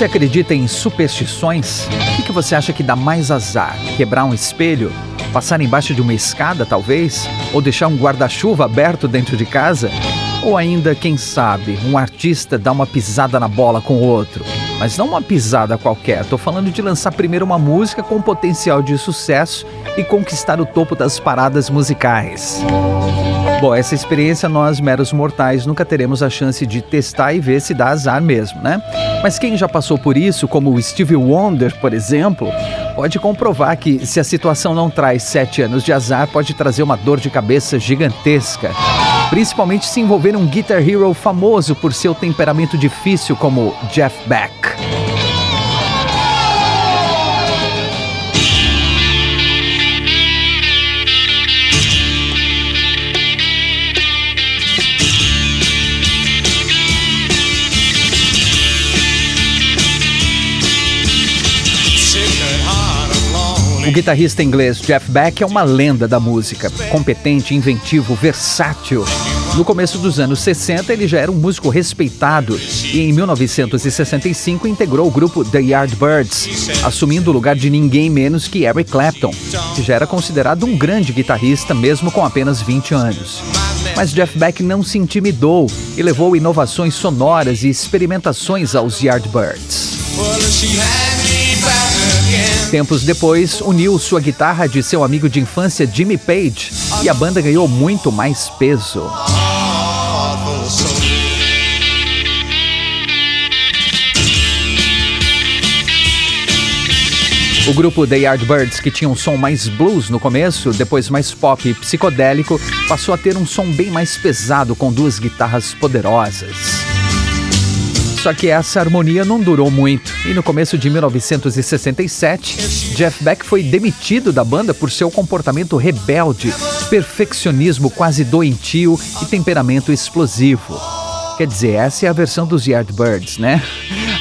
Você acredita em superstições? O que você acha que dá mais azar? Quebrar um espelho? Passar embaixo de uma escada, talvez? Ou deixar um guarda-chuva aberto dentro de casa? Ou ainda, quem sabe, um artista dá uma pisada na bola com o outro? Mas não uma pisada qualquer, estou falando de lançar primeiro uma música com potencial de sucesso e conquistar o topo das paradas musicais. Bom, essa experiência nós, meros mortais, nunca teremos a chance de testar e ver se dá azar mesmo, né? Mas quem já passou por isso, como o Stevie Wonder, por exemplo, pode comprovar que se a situação não traz sete anos de azar, pode trazer uma dor de cabeça gigantesca. Principalmente se envolver um Guitar Hero famoso por seu temperamento difícil como Jeff Beck. O guitarrista inglês Jeff Beck é uma lenda da música, competente, inventivo, versátil. No começo dos anos 60, ele já era um músico respeitado e em 1965 integrou o grupo The Yardbirds, assumindo o lugar de ninguém menos que Eric Clapton, que já era considerado um grande guitarrista mesmo com apenas 20 anos. Mas Jeff Beck não se intimidou e levou inovações sonoras e experimentações aos Yardbirds. Tempos depois, uniu sua guitarra de seu amigo de infância Jimmy Page e a banda ganhou muito mais peso. O grupo The Yardbirds, que tinha um som mais blues no começo, depois mais pop e psicodélico, passou a ter um som bem mais pesado com duas guitarras poderosas. Só que essa harmonia não durou muito e no começo de 1967, Jeff Beck foi demitido da banda por seu comportamento rebelde, perfeccionismo quase doentio e temperamento explosivo. Quer dizer, essa é a versão dos Yardbirds, né?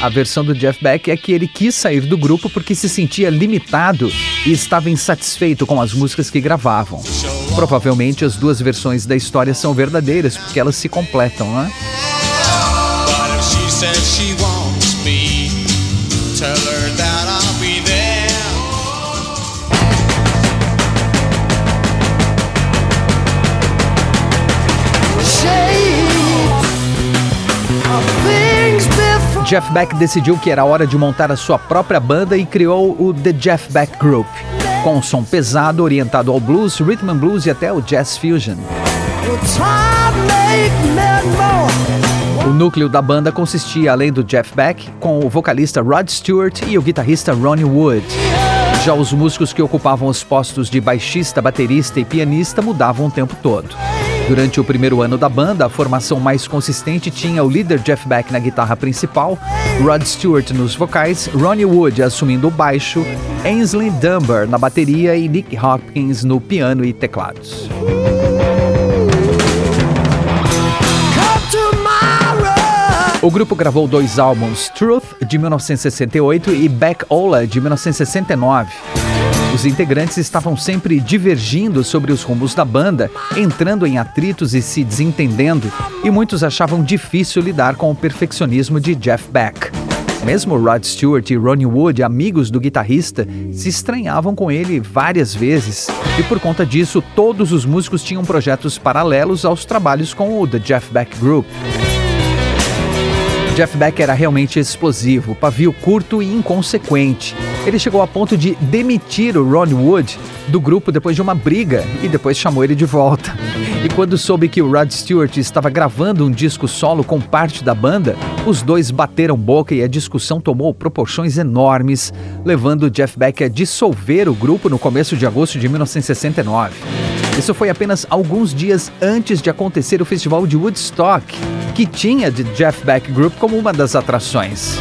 A versão do Jeff Beck é que ele quis sair do grupo porque se sentia limitado e estava insatisfeito com as músicas que gravavam. Provavelmente as duas versões da história são verdadeiras porque elas se completam, né? Jeff Beck decidiu que era hora de montar a sua própria banda e criou o The Jeff Beck Group, com um som pesado orientado ao blues, rhythm and blues e até o jazz fusion. O núcleo da banda consistia, além do Jeff Beck, com o vocalista Rod Stewart e o guitarrista Ronnie Wood. Já os músicos que ocupavam os postos de baixista, baterista e pianista mudavam o tempo todo. Durante o primeiro ano da banda, a formação mais consistente tinha o líder Jeff Beck na guitarra principal, Rod Stewart nos vocais, Ronnie Wood assumindo o baixo, Ainsley Dunbar na bateria e Nick Hopkins no piano e teclados. O grupo gravou dois álbuns, Truth, de 1968 e Back Ola, de 1969. Os integrantes estavam sempre divergindo sobre os rumos da banda, entrando em atritos e se desentendendo, e muitos achavam difícil lidar com o perfeccionismo de Jeff Beck. Mesmo Rod Stewart e Ronnie Wood, amigos do guitarrista, se estranhavam com ele várias vezes, e por conta disso, todos os músicos tinham projetos paralelos aos trabalhos com o The Jeff Beck Group. Jeff Beck era realmente explosivo, pavio curto e inconsequente. Ele chegou a ponto de demitir o Ron Wood do grupo depois de uma briga e depois chamou ele de volta. E quando soube que o Rod Stewart estava gravando um disco solo com parte da banda, os dois bateram boca e a discussão tomou proporções enormes, levando Jeff Beck a dissolver o grupo no começo de agosto de 1969. Isso foi apenas alguns dias antes de acontecer o festival de Woodstock, que tinha de Jeff Beck Group como uma das atrações.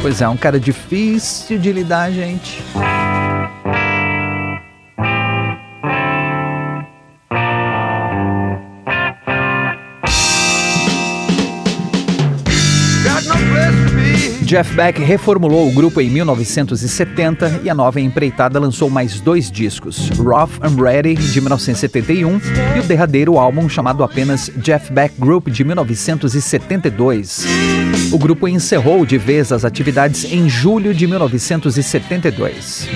Pois é, um cara difícil de lidar, gente. Jeff Beck reformulou o grupo em 1970 e a nova empreitada lançou mais dois discos, Rough and Ready, de 1971, e o derradeiro álbum chamado apenas Jeff Beck Group, de 1972. O grupo encerrou de vez as atividades em julho de 1972.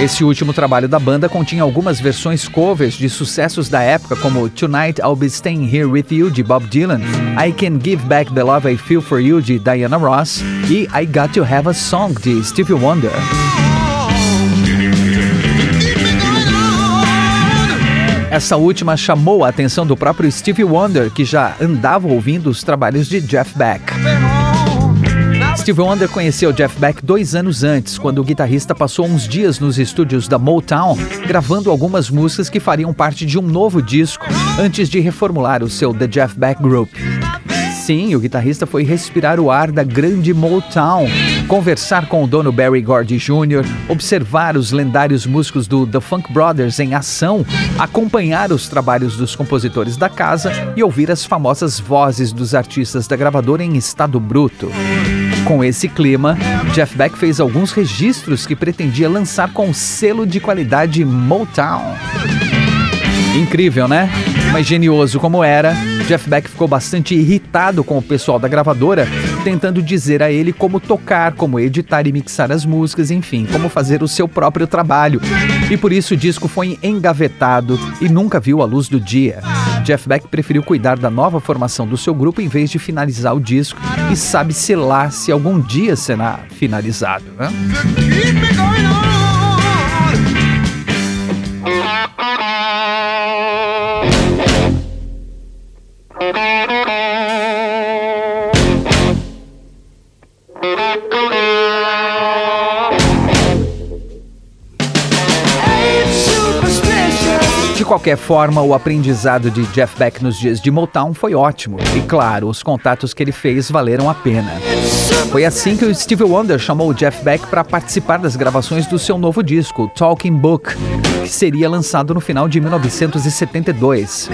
Esse último trabalho da banda continha algumas versões covers de sucessos da época, como Tonight I'll Be Staying Here With You, de Bob Dylan, I Can Give Back the Love I Feel For You, de Diana Ross, e I Got To Have a Song, de Stevie Wonder. Essa última chamou a atenção do próprio Stevie Wonder, que já andava ouvindo os trabalhos de Jeff Beck. Steve Wonder conheceu Jeff Beck dois anos antes, quando o guitarrista passou uns dias nos estúdios da Motown, gravando algumas músicas que fariam parte de um novo disco, antes de reformular o seu The Jeff Beck Group. Sim, o guitarrista foi respirar o ar da grande Motown, conversar com o dono Barry Gordy Jr., observar os lendários músicos do The Funk Brothers em ação, acompanhar os trabalhos dos compositores da casa e ouvir as famosas vozes dos artistas da gravadora em estado bruto. Com esse clima, Jeff Beck fez alguns registros que pretendia lançar com o selo de qualidade Motown. Incrível, né? Mas genioso como era, Jeff Beck ficou bastante irritado com o pessoal da gravadora, tentando dizer a ele como tocar, como editar e mixar as músicas, enfim, como fazer o seu próprio trabalho. E por isso o disco foi engavetado e nunca viu a luz do dia. Jeff Beck preferiu cuidar da nova formação do seu grupo em vez de finalizar o disco e sabe-se lá se algum dia será finalizado. Né? Qualquer forma, o aprendizado de Jeff Beck nos dias de Motown foi ótimo. E claro, os contatos que ele fez valeram a pena. Foi assim que o Stevie Wonder chamou o Jeff Beck para participar das gravações do seu novo disco, Talking Book, que seria lançado no final de 1972.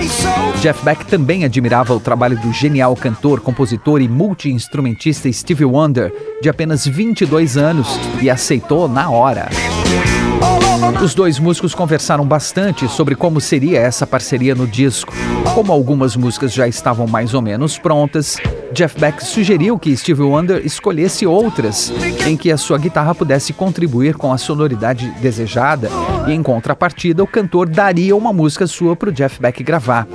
Jeff Beck também admirava o trabalho do genial cantor, compositor e multi-instrumentista Stevie Wonder, de apenas 22 anos, e aceitou na hora. Os dois músicos conversaram bastante sobre como seria essa parceria no disco. Como algumas músicas já estavam mais ou menos prontas, Jeff Beck sugeriu que Steve Wonder escolhesse outras em que a sua guitarra pudesse contribuir com a sonoridade desejada e, em contrapartida, o cantor daria uma música sua para o Jeff Beck gravar.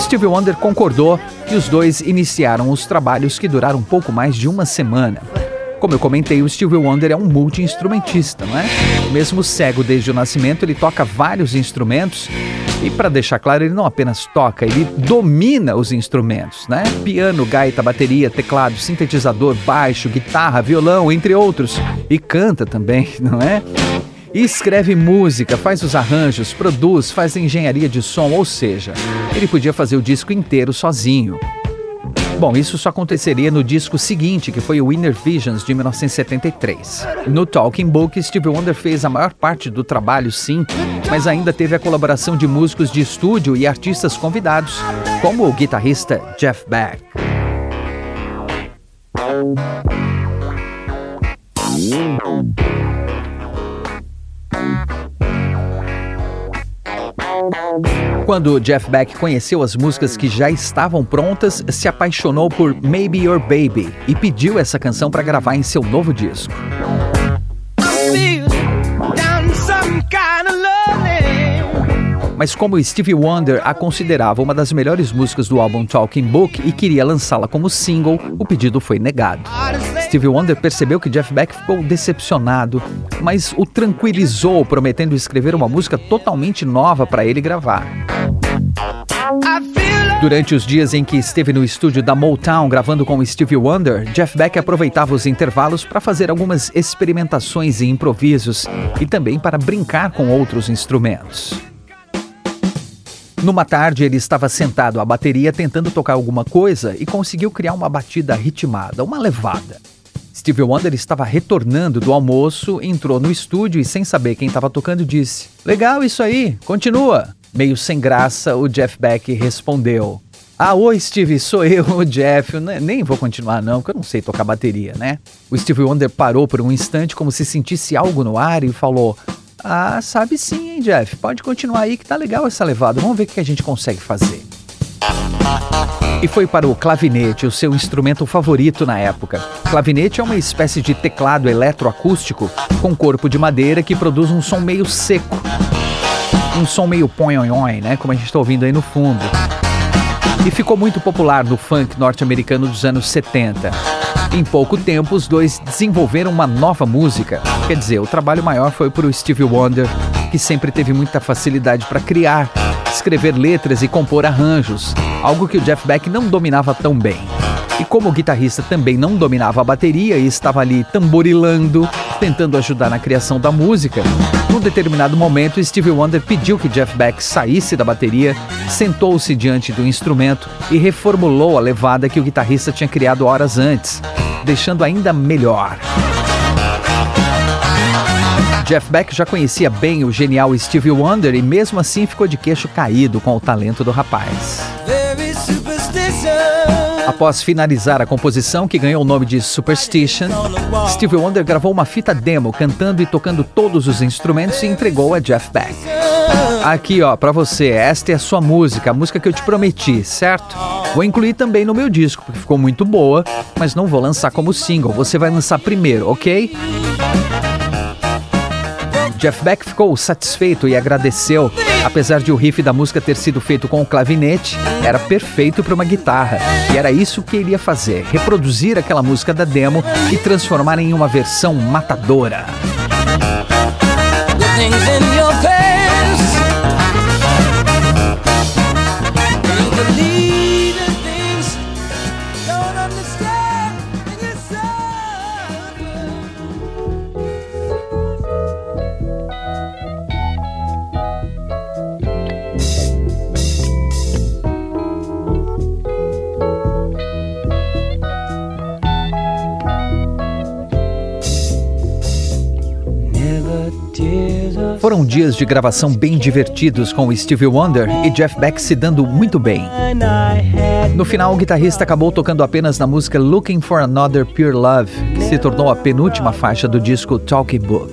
Steve Wonder concordou e os dois iniciaram os trabalhos que duraram um pouco mais de uma semana. Como eu comentei, o Stevie Wonder é um multi-instrumentista, não é? Mesmo cego desde o nascimento, ele toca vários instrumentos e para deixar claro, ele não apenas toca, ele domina os instrumentos, né? Piano, gaita, bateria, teclado, sintetizador, baixo, guitarra, violão, entre outros. E canta também, não é? E escreve música, faz os arranjos, produz, faz engenharia de som, ou seja, ele podia fazer o disco inteiro sozinho. Bom, isso só aconteceria no disco seguinte, que foi o Inner Visions de 1973. No Talking Book, Steve Wonder fez a maior parte do trabalho, sim, mas ainda teve a colaboração de músicos de estúdio e artistas convidados, como o guitarrista Jeff Beck. Quando Jeff Beck conheceu as músicas que já estavam prontas, se apaixonou por Maybe Your Baby e pediu essa canção para gravar em seu novo disco. Mas como Stevie Wonder a considerava uma das melhores músicas do álbum Talking Book e queria lançá-la como single, o pedido foi negado. Stevie Wonder percebeu que Jeff Beck ficou decepcionado, mas o tranquilizou, prometendo escrever uma música totalmente nova para ele gravar. Durante os dias em que esteve no estúdio da Motown gravando com Stevie Wonder, Jeff Beck aproveitava os intervalos para fazer algumas experimentações e improvisos e também para brincar com outros instrumentos. Numa tarde, ele estava sentado à bateria tentando tocar alguma coisa e conseguiu criar uma batida ritmada, uma levada. Stevie Wonder estava retornando do almoço, entrou no estúdio e, sem saber quem estava tocando, disse: Legal isso aí, continua. Meio sem graça, o Jeff Beck respondeu: Ah, oi, Steve, sou eu, o Jeff. nem vou continuar, não, porque eu não sei tocar bateria, né? O Steve Wonder parou por um instante, como se sentisse algo no ar, e falou: ah, sabe sim, hein, Jeff? Pode continuar aí que tá legal essa levada. Vamos ver o que a gente consegue fazer. E foi para o clavinete, o seu instrumento favorito na época. Clavinete é uma espécie de teclado eletroacústico com corpo de madeira que produz um som meio seco. Um som meio ponhonhon, né? Como a gente está ouvindo aí no fundo. E ficou muito popular no funk norte-americano dos anos 70. Em pouco tempo, os dois desenvolveram uma nova música. Quer dizer, o trabalho maior foi para o Stevie Wonder, que sempre teve muita facilidade para criar, escrever letras e compor arranjos, algo que o Jeff Beck não dominava tão bem. E como o guitarrista também não dominava a bateria e estava ali tamborilando, tentando ajudar na criação da música, num determinado momento Stevie Wonder pediu que Jeff Beck saísse da bateria, sentou-se diante do instrumento e reformulou a levada que o guitarrista tinha criado horas antes, deixando ainda melhor. Jeff Beck já conhecia bem o genial Stevie Wonder e mesmo assim ficou de queixo caído com o talento do rapaz. Após finalizar a composição, que ganhou o nome de Superstition, Stevie Wonder gravou uma fita demo cantando e tocando todos os instrumentos e entregou a Jeff Beck. Aqui, ó, para você, esta é a sua música, a música que eu te prometi, certo? Vou incluir também no meu disco, porque ficou muito boa, mas não vou lançar como single, você vai lançar primeiro, ok? Jeff Beck ficou satisfeito e agradeceu. Apesar de o riff da música ter sido feito com o clavinete, era perfeito para uma guitarra. E era isso que ele ia fazer: reproduzir aquela música da demo e transformar em uma versão matadora. Dias de gravação bem divertidos com Stevie Wonder e Jeff Beck se dando muito bem. No final, o guitarrista acabou tocando apenas na música Looking for Another Pure Love, que se tornou a penúltima faixa do disco Talking Book.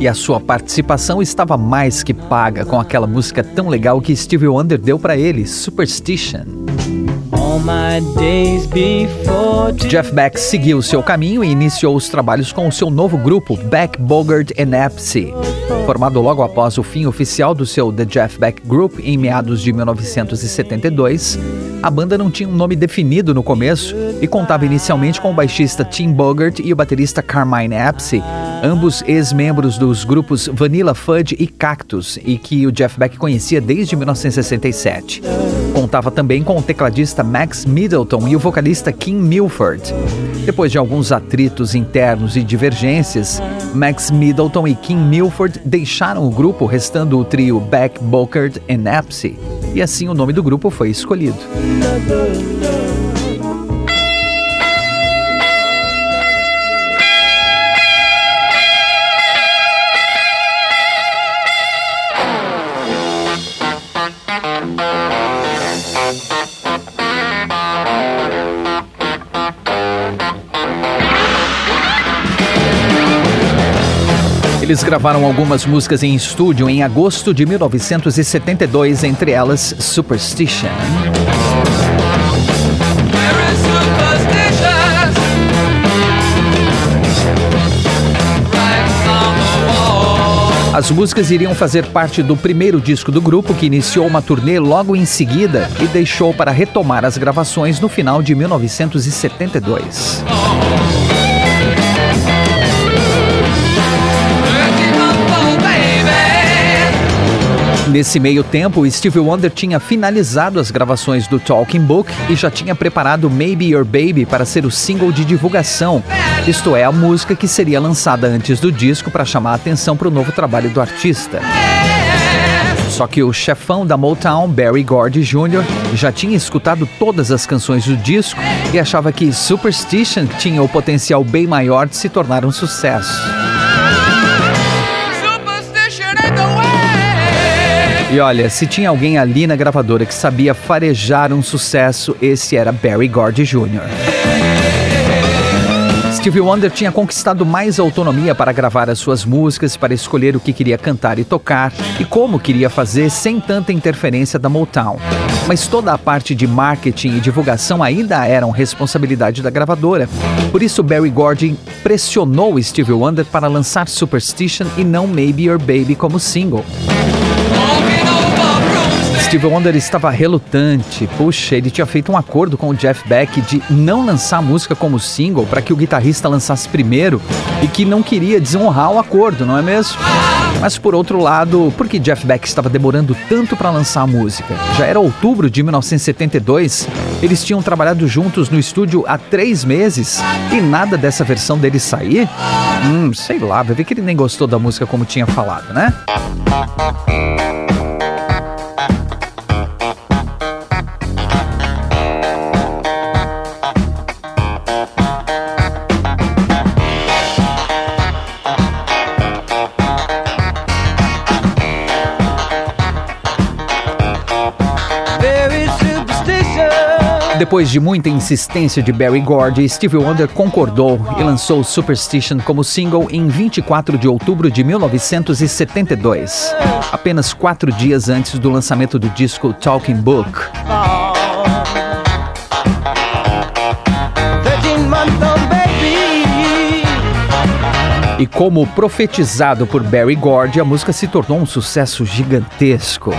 E a sua participação estava mais que paga com aquela música tão legal que Stevie Wonder deu para ele, Superstition. Jeff Beck seguiu seu caminho e iniciou os trabalhos com o seu novo grupo, Beck, Bogart and Epsy. Formado logo após o fim oficial do seu The Jeff Beck Group em meados de 1972, a banda não tinha um nome definido no começo e contava inicialmente com o baixista Tim Bogart e o baterista Carmine Apsey, ambos ex-membros dos grupos Vanilla Fudge e Cactus, e que o Jeff Beck conhecia desde 1967. Contava também com o tecladista Max Middleton e o vocalista Kim Milford. Depois de alguns atritos internos e divergências, Max Middleton e Kim Milford deixaram o grupo, restando o trio Beck, Bogart e Apsey, e assim o nome do grupo foi escolhido. Eles gravaram algumas músicas em estúdio em agosto de 1972, entre elas Superstition. As músicas iriam fazer parte do primeiro disco do grupo, que iniciou uma turnê logo em seguida e deixou para retomar as gravações no final de 1972. Nesse meio tempo, Stevie Wonder tinha finalizado as gravações do Talking Book e já tinha preparado Maybe Your Baby para ser o single de divulgação, isto é, a música que seria lançada antes do disco para chamar a atenção para o novo trabalho do artista. Só que o chefão da Motown, Barry Gordy Jr., já tinha escutado todas as canções do disco e achava que Superstition tinha o potencial bem maior de se tornar um sucesso. E olha, se tinha alguém ali na gravadora que sabia farejar um sucesso, esse era Barry Gordy Jr. Stevie Wonder tinha conquistado mais autonomia para gravar as suas músicas, para escolher o que queria cantar e tocar e como queria fazer sem tanta interferência da Motown. Mas toda a parte de marketing e divulgação ainda eram responsabilidade da gravadora. Por isso, Barry Gordy pressionou Stevie Wonder para lançar Superstition e não Maybe Your Baby como single. Steve Wonder estava relutante. Puxa, ele tinha feito um acordo com o Jeff Beck de não lançar a música como single para que o guitarrista lançasse primeiro e que não queria desonrar o acordo, não é mesmo? Mas por outro lado, por que Jeff Beck estava demorando tanto para lançar a música? Já era outubro de 1972, eles tinham trabalhado juntos no estúdio há três meses e nada dessa versão dele sair? Hum, sei lá, vai ver que ele nem gostou da música como tinha falado, né? Depois de muita insistência de Barry Gordy, Stevie Wonder concordou e lançou Superstition como single em 24 de outubro de 1972, apenas quatro dias antes do lançamento do disco Talking Book. E como profetizado por Barry Gordy, a música se tornou um sucesso gigantesco.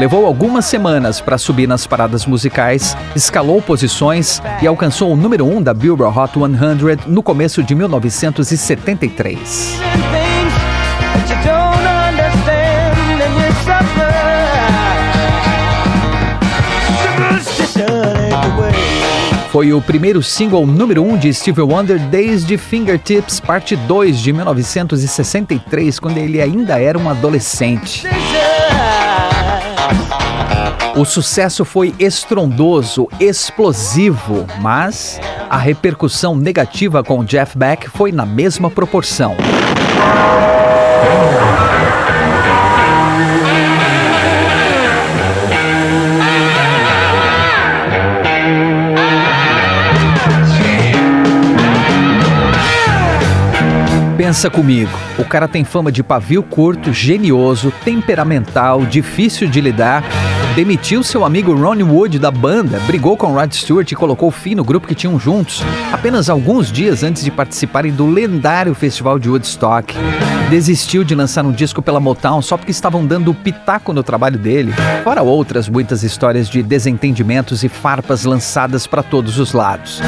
Levou algumas semanas para subir nas paradas musicais, escalou posições e alcançou o número 1 um da Billboard Hot 100 no começo de 1973. Foi o primeiro single número 1 um de Stevie Wonder desde Fingertips Parte 2 de 1963, quando ele ainda era um adolescente. O sucesso foi estrondoso, explosivo, mas a repercussão negativa com Jeff Beck foi na mesma proporção. Pensa comigo, o cara tem fama de pavio curto, genioso, temperamental, difícil de lidar. Demitiu seu amigo Ronnie Wood da banda, brigou com Rod Stewart e colocou fim no grupo que tinham juntos, apenas alguns dias antes de participarem do lendário festival de Woodstock. Desistiu de lançar um disco pela Motown só porque estavam dando pitaco no trabalho dele, fora outras muitas histórias de desentendimentos e farpas lançadas para todos os lados.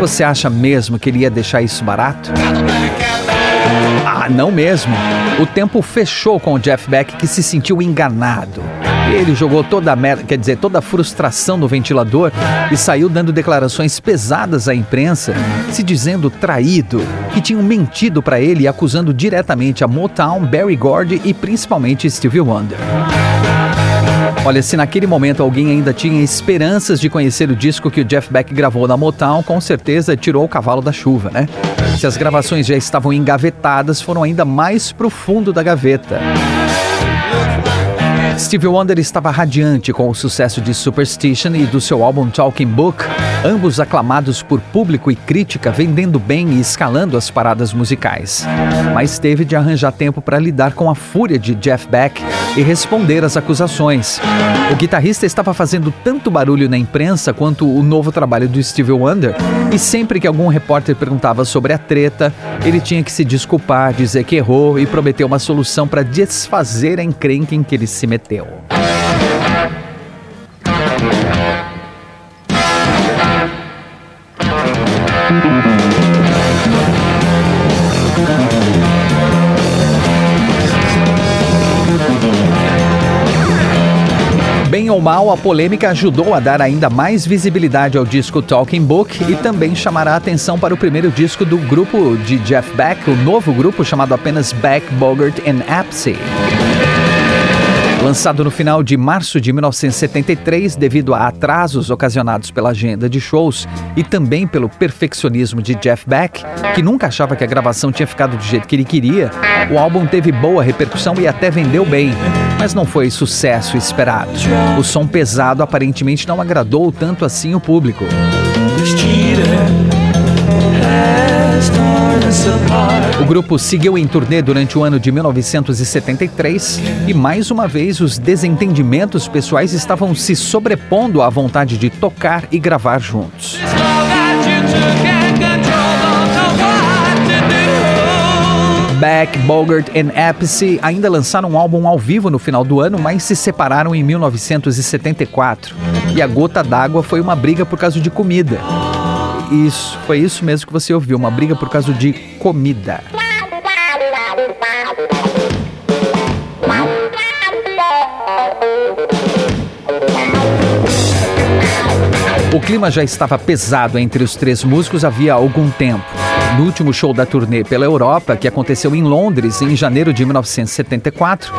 Você acha mesmo que ele ia deixar isso barato? Ah, não mesmo. O tempo fechou com o Jeff Beck que se sentiu enganado. Ele jogou toda a merda, quer dizer, toda a frustração no ventilador e saiu dando declarações pesadas à imprensa, se dizendo traído, que tinham mentido para ele acusando diretamente a Motown, Barry Gordy e principalmente Stevie Wonder. Olha, se naquele momento alguém ainda tinha esperanças de conhecer o disco que o Jeff Beck gravou na Motown, com certeza tirou o cavalo da chuva, né? Se as gravações já estavam engavetadas, foram ainda mais profundo da gaveta. Stevie Wonder estava radiante com o sucesso de Superstition e do seu álbum Talking Book, ambos aclamados por público e crítica, vendendo bem e escalando as paradas musicais. Mas teve de arranjar tempo para lidar com a fúria de Jeff Beck e responder às acusações. O guitarrista estava fazendo tanto barulho na imprensa quanto o novo trabalho do Stevie Wonder, e sempre que algum repórter perguntava sobre a treta, ele tinha que se desculpar, dizer que errou e prometer uma solução para desfazer a encrenca em que ele se meteu. Mal, a polêmica ajudou a dar ainda mais visibilidade ao disco Talking Book e também chamará a atenção para o primeiro disco do grupo de Jeff Beck, o novo grupo chamado apenas Beck, Bogart and Apsey. Lançado no final de março de 1973, devido a atrasos ocasionados pela agenda de shows e também pelo perfeccionismo de Jeff Beck, que nunca achava que a gravação tinha ficado do jeito que ele queria, o álbum teve boa repercussão e até vendeu bem, mas não foi sucesso esperado. O som pesado aparentemente não agradou tanto assim o público. O grupo seguiu em turnê durante o ano de 1973 e mais uma vez os desentendimentos pessoais estavam se sobrepondo à vontade de tocar e gravar juntos. Beck, Bogart e Appice ainda lançaram um álbum ao vivo no final do ano, mas se separaram em 1974. E a gota d'água foi uma briga por causa de comida. Isso, foi isso mesmo que você ouviu, uma briga por causa de comida. O clima já estava pesado entre os três músicos havia algum tempo. No último show da turnê pela Europa, que aconteceu em Londres em janeiro de 1974,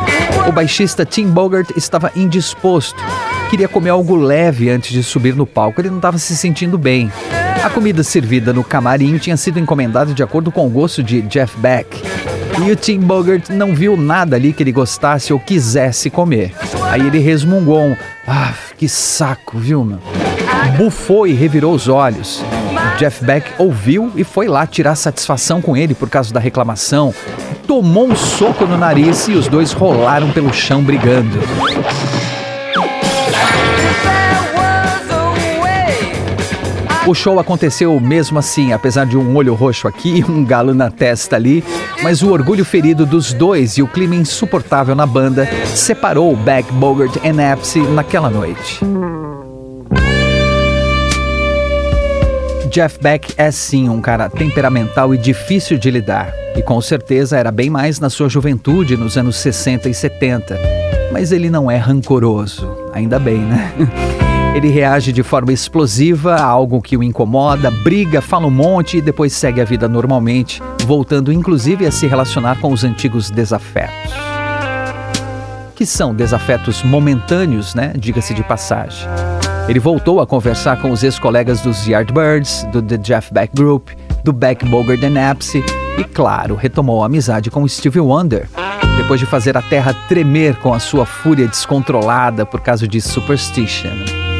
o baixista Tim Bogart estava indisposto. Queria comer algo leve antes de subir no palco, ele não estava se sentindo bem. A comida servida no camarim tinha sido encomendada de acordo com o gosto de Jeff Beck. E o Tim Bogart não viu nada ali que ele gostasse ou quisesse comer. Aí ele resmungou um, ah, que saco, viu, meu? Bufou e revirou os olhos. Jeff Beck ouviu e foi lá tirar satisfação com ele por causa da reclamação. Tomou um soco no nariz e os dois rolaram pelo chão brigando. O show aconteceu mesmo assim, apesar de um olho roxo aqui e um galo na testa ali, mas o orgulho ferido dos dois e o clima insuportável na banda separou Beck, Bogart e Apsey naquela noite. Jeff Beck é sim um cara temperamental e difícil de lidar, e com certeza era bem mais na sua juventude, nos anos 60 e 70. Mas ele não é rancoroso, ainda bem, né? Ele reage de forma explosiva a algo que o incomoda, briga, fala um monte e depois segue a vida normalmente, voltando inclusive a se relacionar com os antigos desafetos. Que são desafetos momentâneos, né? Diga-se de passagem. Ele voltou a conversar com os ex-colegas dos Yardbirds, do The Jeff Beck Group, do Beck Bogart and Apsey e, claro, retomou a amizade com Stevie Wonder, depois de fazer a terra tremer com a sua fúria descontrolada por causa de Superstition.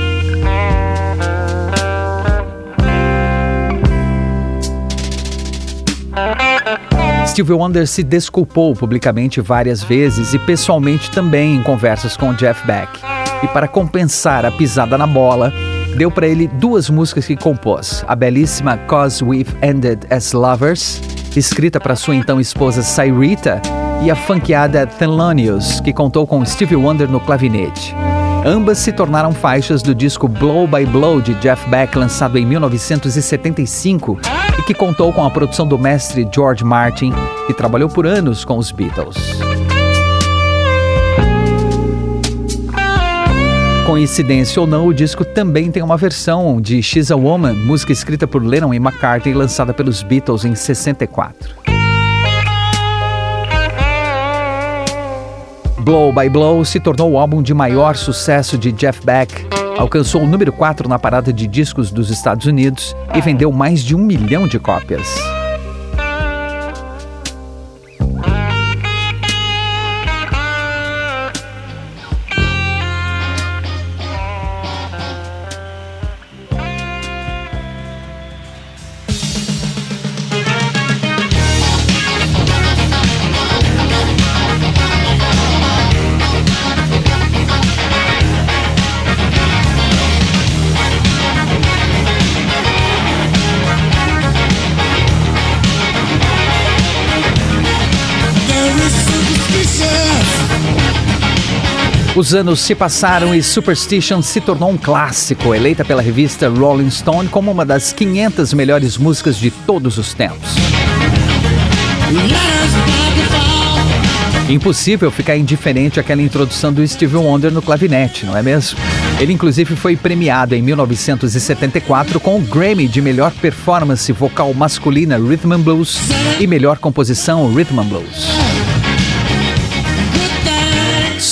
Stevie Wonder se desculpou publicamente várias vezes e pessoalmente também em conversas com Jeff Beck. E para compensar a pisada na bola, deu para ele duas músicas que compôs: a belíssima Cause We've Ended as Lovers, escrita para sua então esposa Cyrita, e a funkeada Thelonious, que contou com Stevie Wonder no clavinete. Ambas se tornaram faixas do disco Blow by Blow de Jeff Beck, lançado em 1975 e que contou com a produção do mestre George Martin, que trabalhou por anos com os Beatles. Coincidência ou não, o disco também tem uma versão de She's a Woman, música escrita por Lennon e McCartney, lançada pelos Beatles em 64. Blow by Blow se tornou o álbum de maior sucesso de Jeff Beck. Alcançou o número 4 na parada de discos dos Estados Unidos e vendeu mais de um milhão de cópias. Os anos se passaram e Superstition se tornou um clássico, eleita pela revista Rolling Stone como uma das 500 melhores músicas de todos os tempos. Impossível ficar indiferente àquela introdução do Stevie Wonder no clavinete, não é mesmo? Ele inclusive foi premiado em 1974 com o Grammy de melhor performance vocal masculina Rhythm and Blues e melhor composição Rhythm and Blues.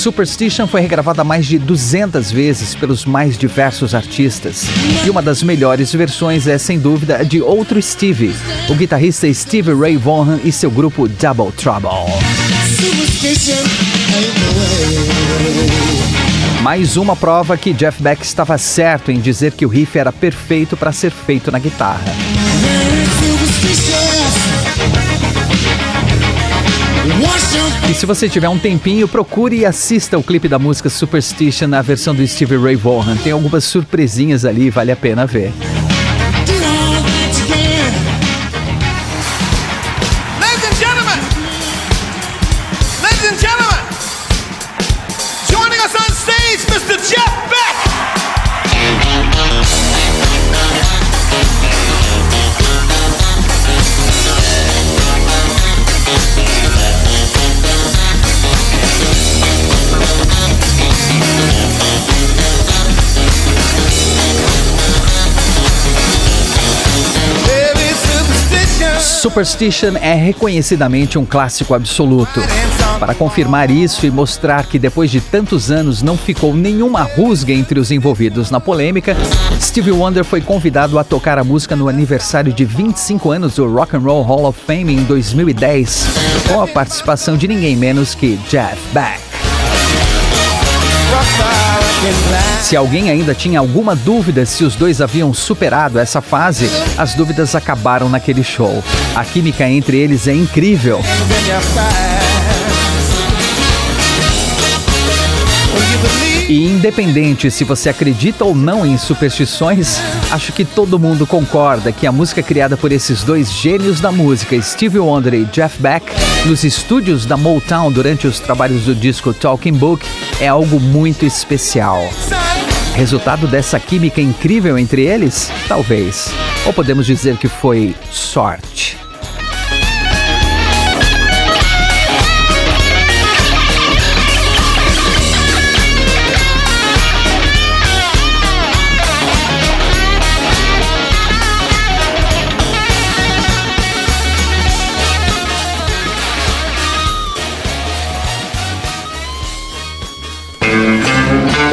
Superstition foi regravada mais de 200 vezes pelos mais diversos artistas. E uma das melhores versões é, sem dúvida, a de outro Stevie, o guitarrista Stevie Ray Vaughan e seu grupo Double Trouble. Mais uma prova que Jeff Beck estava certo em dizer que o riff era perfeito para ser feito na guitarra. E se você tiver um tempinho, procure e assista o clipe da música Superstition na versão do Stevie Ray Vaughan. Tem algumas surpresinhas ali, vale a pena ver. Superstition é reconhecidamente um clássico absoluto. Para confirmar isso e mostrar que depois de tantos anos não ficou nenhuma rusga entre os envolvidos na polêmica, Stevie Wonder foi convidado a tocar a música no aniversário de 25 anos do Rock and Roll Hall of Fame em 2010, com a participação de ninguém menos que Jeff Beck. Se alguém ainda tinha alguma dúvida se os dois haviam superado essa fase, as dúvidas acabaram naquele show. A química entre eles é incrível. E independente se você acredita ou não em superstições, acho que todo mundo concorda que a música criada por esses dois gênios da música, Stevie Wonder e Jeff Beck, nos estúdios da Motown durante os trabalhos do disco Talking Book, é algo muito especial. Resultado dessa química incrível entre eles? Talvez. Ou podemos dizer que foi sorte.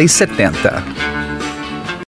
60 e 70.